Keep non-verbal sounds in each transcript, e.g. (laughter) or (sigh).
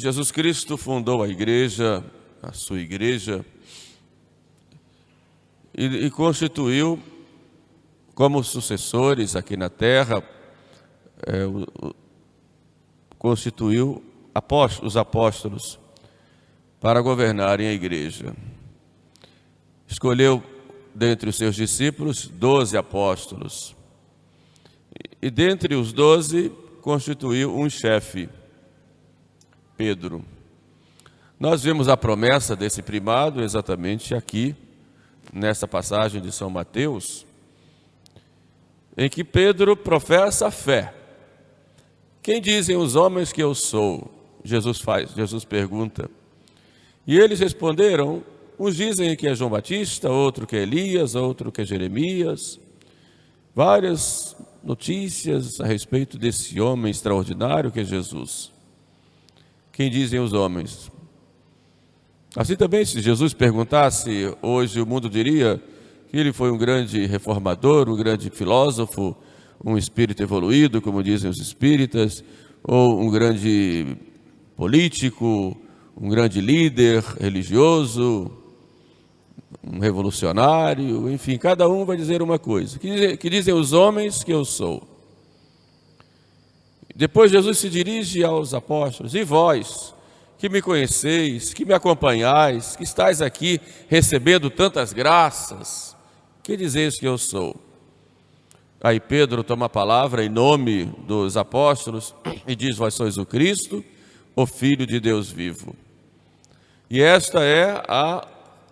Jesus Cristo fundou a igreja, a sua igreja, e, e constituiu como sucessores aqui na terra, é, o, o, constituiu apóstolos, os apóstolos para governarem a igreja. Escolheu dentre os seus discípulos doze apóstolos. E dentre os doze constituiu um chefe, Pedro. Nós vimos a promessa desse primado exatamente aqui, nessa passagem de São Mateus, em que Pedro professa a fé. Quem dizem os homens que eu sou? Jesus faz, Jesus pergunta. E eles responderam: uns dizem que é João Batista, outro que é Elias, outro que é Jeremias. Várias notícias a respeito desse homem extraordinário que é Jesus. Quem dizem os homens? Assim também, se Jesus perguntasse, hoje o mundo diria que ele foi um grande reformador, um grande filósofo, um espírito evoluído, como dizem os espíritas, ou um grande político, um grande líder religioso, um revolucionário, enfim, cada um vai dizer uma coisa. Que que dizem os homens que eu sou. Depois Jesus se dirige aos apóstolos: E vós, que me conheceis, que me acompanhais, que estáis aqui recebendo tantas graças, que dizeis que eu sou? Aí Pedro toma a palavra em nome dos apóstolos e diz: Vós sois o Cristo, o Filho de Deus vivo. E esta é a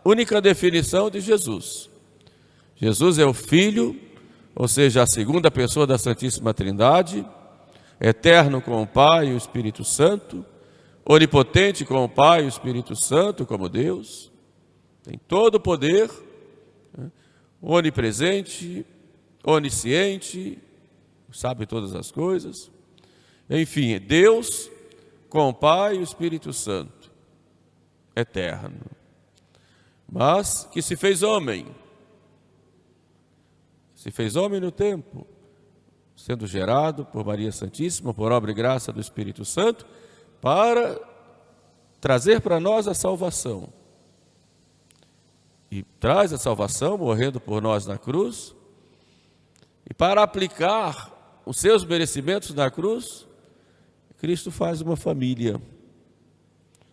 única definição de Jesus. Jesus é o Filho, ou seja, a segunda pessoa da Santíssima Trindade, eterno com o Pai e o Espírito Santo, onipotente com o Pai e o Espírito Santo como Deus, tem todo o poder, né? onipresente, onisciente, sabe todas as coisas. Enfim, Deus com o Pai e o Espírito Santo, eterno mas que se fez homem. Se fez homem no tempo, sendo gerado por Maria Santíssima, por obra e graça do Espírito Santo, para trazer para nós a salvação. E traz a salvação, morrendo por nós na cruz, e para aplicar os seus merecimentos na cruz, Cristo faz uma família.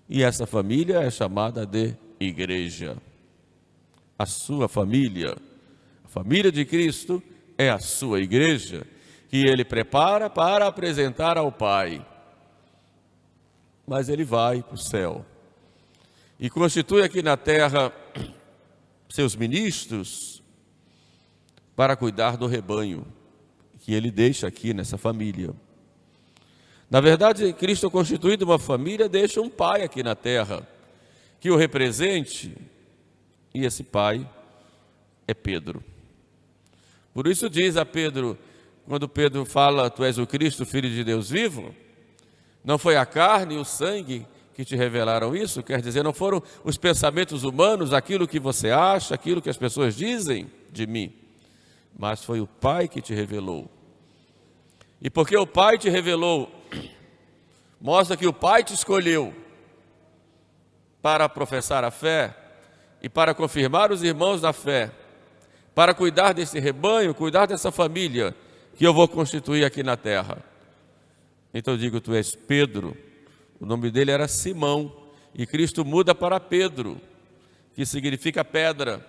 E essa família é chamada de igreja. A sua família, a família de Cristo é a sua igreja, que ele prepara para apresentar ao Pai. Mas ele vai para o céu e constitui aqui na terra seus ministros para cuidar do rebanho que ele deixa aqui nessa família. Na verdade, Cristo constituído uma família deixa um pai aqui na terra que o represente, e esse pai é Pedro. Por isso diz a Pedro, quando Pedro fala, tu és o Cristo, filho de Deus vivo, não foi a carne e o sangue que te revelaram isso, quer dizer, não foram os pensamentos humanos, aquilo que você acha, aquilo que as pessoas dizem de mim, mas foi o Pai que te revelou. E porque o Pai te revelou, (clears throat) mostra que o Pai te escolheu para professar a fé e para confirmar os irmãos na fé, para cuidar desse rebanho, cuidar dessa família que eu vou constituir aqui na terra. Então eu digo: Tu és Pedro. O nome dele era Simão e Cristo muda para Pedro, que significa pedra.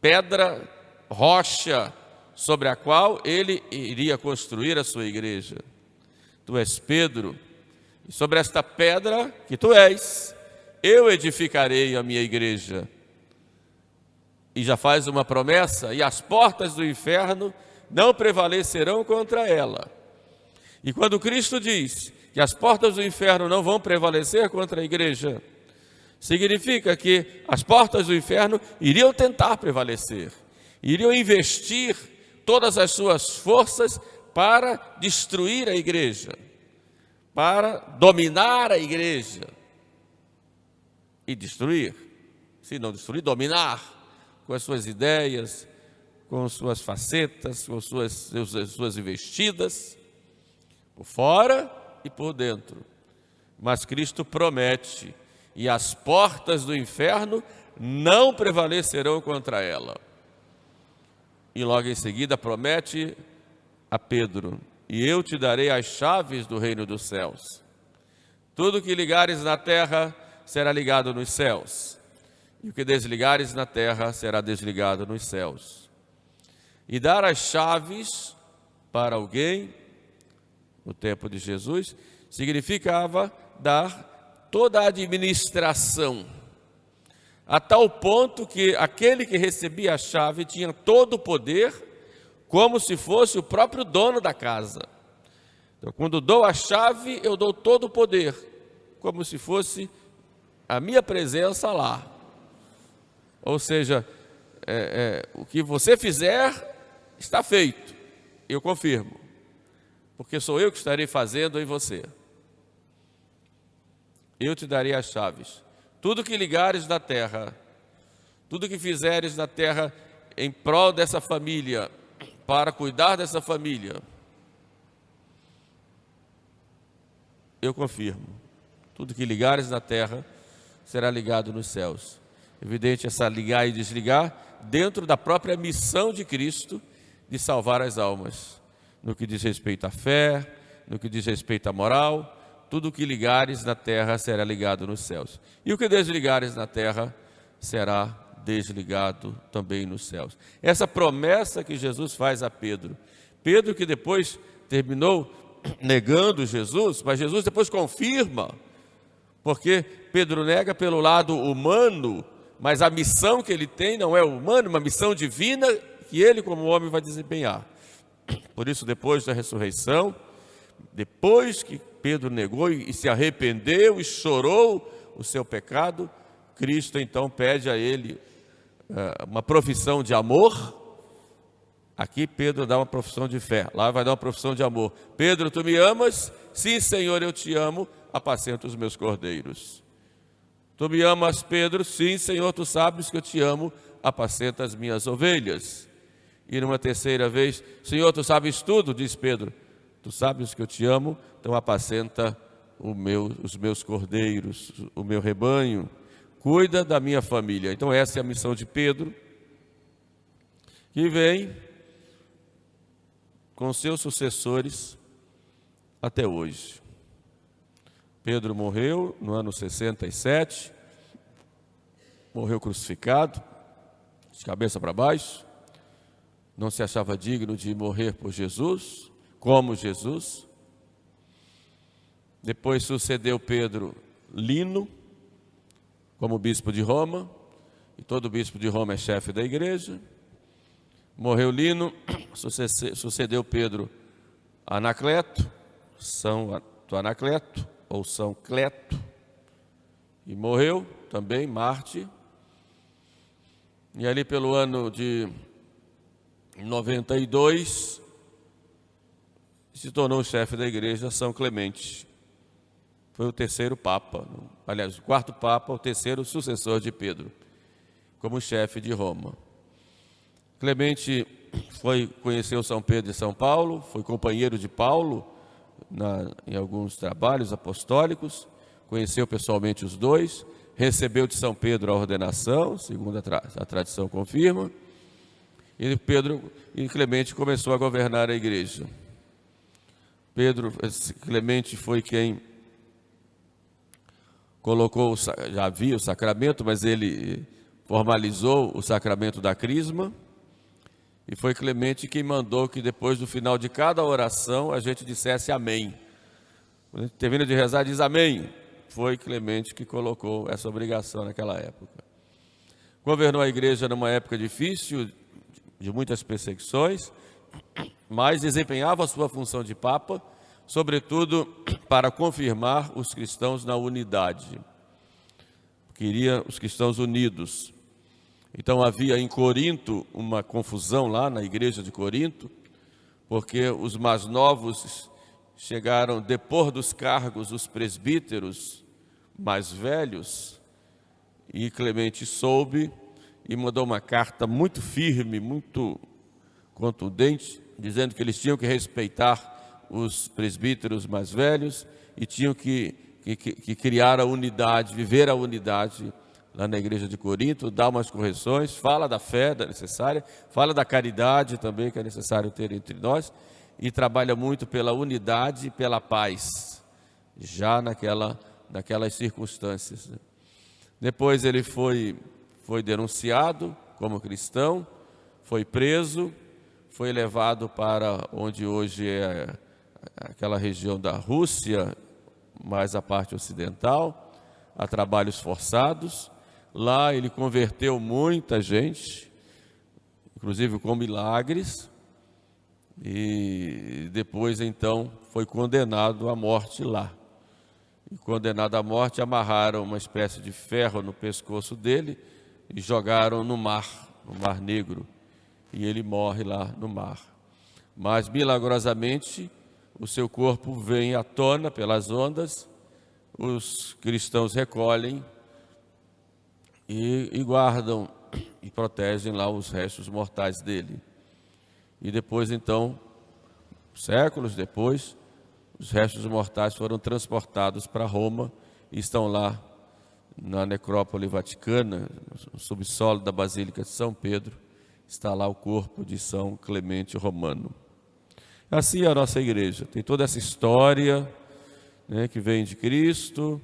Pedra, rocha, sobre a qual ele iria construir a sua igreja. Tu és Pedro, e sobre esta pedra que tu és, eu edificarei a minha igreja. E já faz uma promessa, e as portas do inferno não prevalecerão contra ela. E quando Cristo diz que as portas do inferno não vão prevalecer contra a igreja, significa que as portas do inferno iriam tentar prevalecer, iriam investir todas as suas forças para destruir a igreja, para dominar a igreja e destruir. Se não destruir, dominar com as suas ideias, com suas facetas, com suas, suas investidas, por fora e por dentro. mas Cristo promete, e as portas do inferno não prevalecerão contra ela. E logo em seguida promete a Pedro: E eu te darei as chaves do reino dos céus. Tudo que ligares na terra será ligado nos céus, e o que desligares na terra será desligado nos céus. E dar as chaves para alguém, no tempo de Jesus, significava dar toda a administração, a tal ponto que aquele que recebia a chave tinha todo o poder, como se fosse o próprio dono da casa. Então, quando dou a chave, eu dou todo o poder, como se fosse a minha presença lá. Ou seja, é, é, o que você fizer está feito, eu confirmo, porque sou eu que estarei fazendo em você eu te darei as chaves. Tudo que ligares na terra, tudo que fizeres na terra em prol dessa família, para cuidar dessa família, eu confirmo. Tudo que ligares na terra será ligado nos céus. Evidente essa ligar e desligar dentro da própria missão de Cristo de salvar as almas, no que diz respeito à fé, no que diz respeito à moral, tudo o que ligares na terra será ligado nos céus. E o que desligares na terra será desligado também nos céus. Essa promessa que Jesus faz a Pedro. Pedro que depois terminou negando Jesus, mas Jesus depois confirma, porque Pedro nega pelo lado humano, mas a missão que ele tem não é humana, uma missão divina que ele, como homem, vai desempenhar. Por isso, depois da ressurreição, depois que Pedro negou e se arrependeu e chorou o seu pecado, Cristo então pede a ele uh, uma profissão de amor. Aqui Pedro dá uma profissão de fé, lá vai dar uma profissão de amor. Pedro, tu me amas? Sim, Senhor, eu te amo, apacenta os meus cordeiros. Tu me amas, Pedro? Sim, Senhor, tu sabes que eu te amo, apacenta as minhas ovelhas. E numa terceira vez, Senhor, tu sabes tudo, diz Pedro. Tu sabes que eu te amo, então apacenta meu, os meus cordeiros, o meu rebanho, cuida da minha família. Então essa é a missão de Pedro, que vem com seus sucessores até hoje. Pedro morreu no ano 67, morreu crucificado, de cabeça para baixo, não se achava digno de morrer por Jesus, como Jesus. Depois sucedeu Pedro Lino, como bispo de Roma, e todo bispo de Roma é chefe da igreja. Morreu Lino, (clears throat) sucedeu Pedro Anacleto, São Anacleto, ou São Cleto, e morreu também Marte. E ali pelo ano de 92, se tornou chefe da igreja São Clemente. Foi o terceiro papa, aliás, o quarto papa, o terceiro sucessor de Pedro, como chefe de Roma. Clemente foi conheceu São Pedro e São Paulo, foi companheiro de Paulo na, em alguns trabalhos apostólicos, conheceu pessoalmente os dois, recebeu de São Pedro a ordenação, segundo a, tra a tradição confirma, e Pedro e Clemente começou a governar a igreja. Pedro Clemente foi quem colocou, já havia o sacramento, mas ele formalizou o sacramento da crisma. E foi Clemente quem mandou que depois do final de cada oração a gente dissesse amém. Quando a gente termina de rezar, diz amém. Foi Clemente que colocou essa obrigação naquela época. Governou a igreja numa época difícil, de muitas perseguições, mas desempenhava a sua função de Papa, sobretudo para confirmar os cristãos na unidade. Queria os cristãos unidos. Então havia em Corinto uma confusão lá na igreja de Corinto, porque os mais novos chegaram depor dos cargos os presbíteros mais velhos, e Clemente soube e mandou uma carta muito firme, muito contundente, dizendo que eles tinham que respeitar os presbíteros mais velhos e tinham que que, que, criar a unidade, viver a unidade lá na igreja de Corinto, dá umas correções, fala da fé da necessária, fala da caridade também que é necessário ter entre nós e trabalha muito pela unidade e pela paz, já naquela, naquelas circunstâncias. Né? Depois ele foi, foi denunciado como cristão, foi preso, foi levado para onde hoje é aquela região da Rússia, mais a parte ocidental, a trabalhos forçados. Lá ele converteu muita gente, inclusive com milagres, e depois então foi condenado à morte lá. E condenado à morte, amarraram uma espécie de ferro no pescoço dele e jogaram no mar, no Mar Negro e ele morre lá no mar. Mas milagrosamente o seu corpo vem à tona pelas ondas, os cristãos recolhem e, e guardam e protegem lá os restos mortais dele. E depois, então, séculos depois, os restos mortais foram transportados para Roma e estão lá na necrópole vaticana, no subsolo da Basílica de São Pedro, está lá o corpo de São Clemente Romano. Assim é a nossa igreja, tem toda essa história né, que vem de Cristo,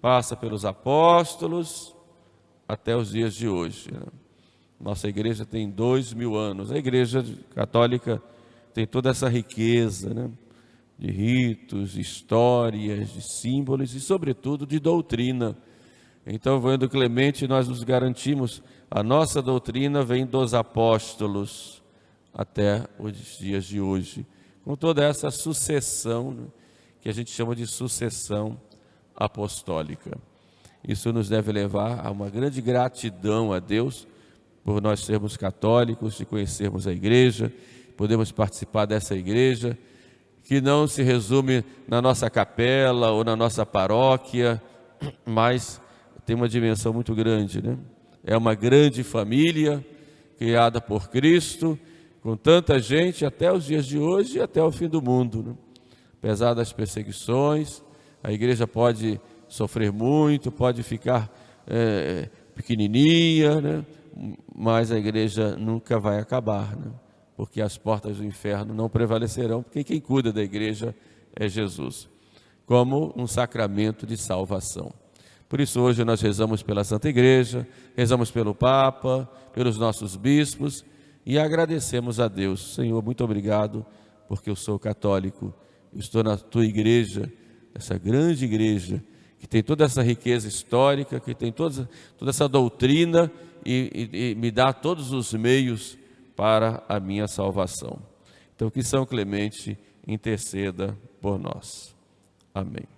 passa pelos apóstolos até os dias de hoje. Né? Nossa igreja tem dois mil anos. A igreja católica tem toda essa riqueza né, de ritos, histórias, de símbolos e, sobretudo, de doutrina. Então, vendo Clemente, nós nos garantimos a nossa doutrina vem dos apóstolos até os dias de hoje, com toda essa sucessão né, que a gente chama de sucessão apostólica. Isso nos deve levar a uma grande gratidão a Deus por nós sermos católicos e conhecermos a igreja, podemos participar dessa igreja, que não se resume na nossa capela ou na nossa paróquia, mas tem uma dimensão muito grande, né? é uma grande família criada por Cristo, com tanta gente até os dias de hoje e até o fim do mundo. Né? Apesar das perseguições, a igreja pode sofrer muito, pode ficar é, pequenininha, né? mas a igreja nunca vai acabar, né? porque as portas do inferno não prevalecerão, porque quem cuida da igreja é Jesus, como um sacramento de salvação. Por isso, hoje nós rezamos pela Santa Igreja, rezamos pelo Papa, pelos nossos bispos e agradecemos a Deus. Senhor, muito obrigado, porque eu sou católico, estou na tua igreja, essa grande igreja, que tem toda essa riqueza histórica, que tem toda, toda essa doutrina e, e, e me dá todos os meios para a minha salvação. Então, que São Clemente interceda por nós. Amém.